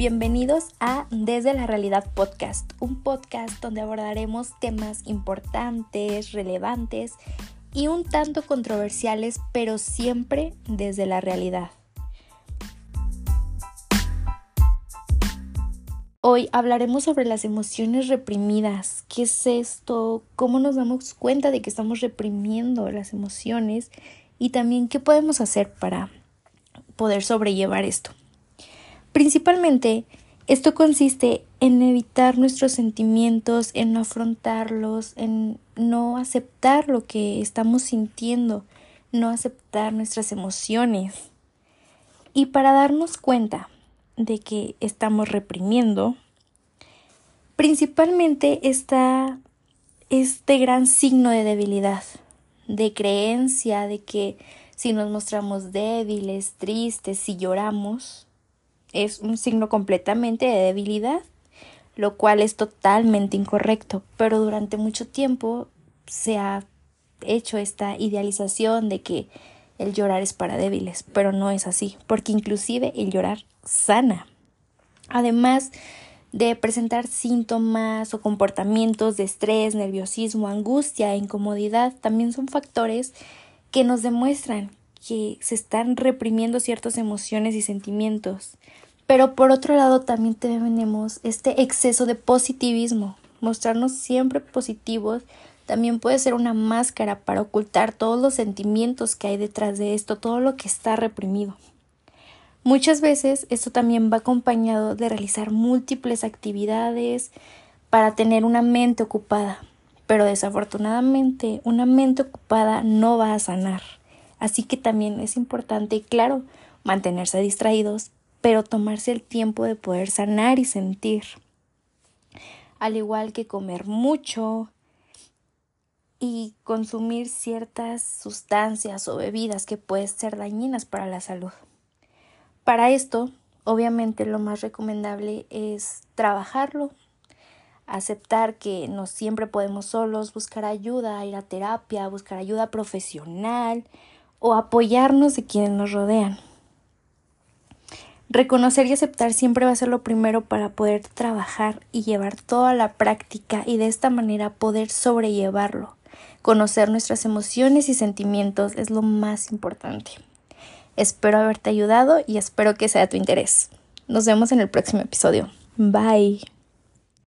Bienvenidos a Desde la Realidad Podcast, un podcast donde abordaremos temas importantes, relevantes y un tanto controversiales, pero siempre desde la realidad. Hoy hablaremos sobre las emociones reprimidas. ¿Qué es esto? ¿Cómo nos damos cuenta de que estamos reprimiendo las emociones? Y también qué podemos hacer para poder sobrellevar esto. Principalmente, esto consiste en evitar nuestros sentimientos, en no afrontarlos, en no aceptar lo que estamos sintiendo, no aceptar nuestras emociones. Y para darnos cuenta de que estamos reprimiendo, principalmente está este gran signo de debilidad, de creencia de que si nos mostramos débiles, tristes, si lloramos, es un signo completamente de debilidad, lo cual es totalmente incorrecto, pero durante mucho tiempo se ha hecho esta idealización de que el llorar es para débiles, pero no es así, porque inclusive el llorar sana. Además de presentar síntomas o comportamientos de estrés, nerviosismo, angustia e incomodidad, también son factores que nos demuestran que se están reprimiendo ciertas emociones y sentimientos. Pero por otro lado también tenemos este exceso de positivismo. Mostrarnos siempre positivos también puede ser una máscara para ocultar todos los sentimientos que hay detrás de esto, todo lo que está reprimido. Muchas veces esto también va acompañado de realizar múltiples actividades para tener una mente ocupada, pero desafortunadamente una mente ocupada no va a sanar. Así que también es importante, claro, mantenerse distraídos, pero tomarse el tiempo de poder sanar y sentir. Al igual que comer mucho y consumir ciertas sustancias o bebidas que pueden ser dañinas para la salud. Para esto, obviamente lo más recomendable es trabajarlo, aceptar que no siempre podemos solos, buscar ayuda, ir a terapia, buscar ayuda profesional, o apoyarnos de quienes nos rodean. Reconocer y aceptar siempre va a ser lo primero para poder trabajar y llevar toda la práctica y de esta manera poder sobrellevarlo. Conocer nuestras emociones y sentimientos es lo más importante. Espero haberte ayudado y espero que sea de tu interés. Nos vemos en el próximo episodio. Bye.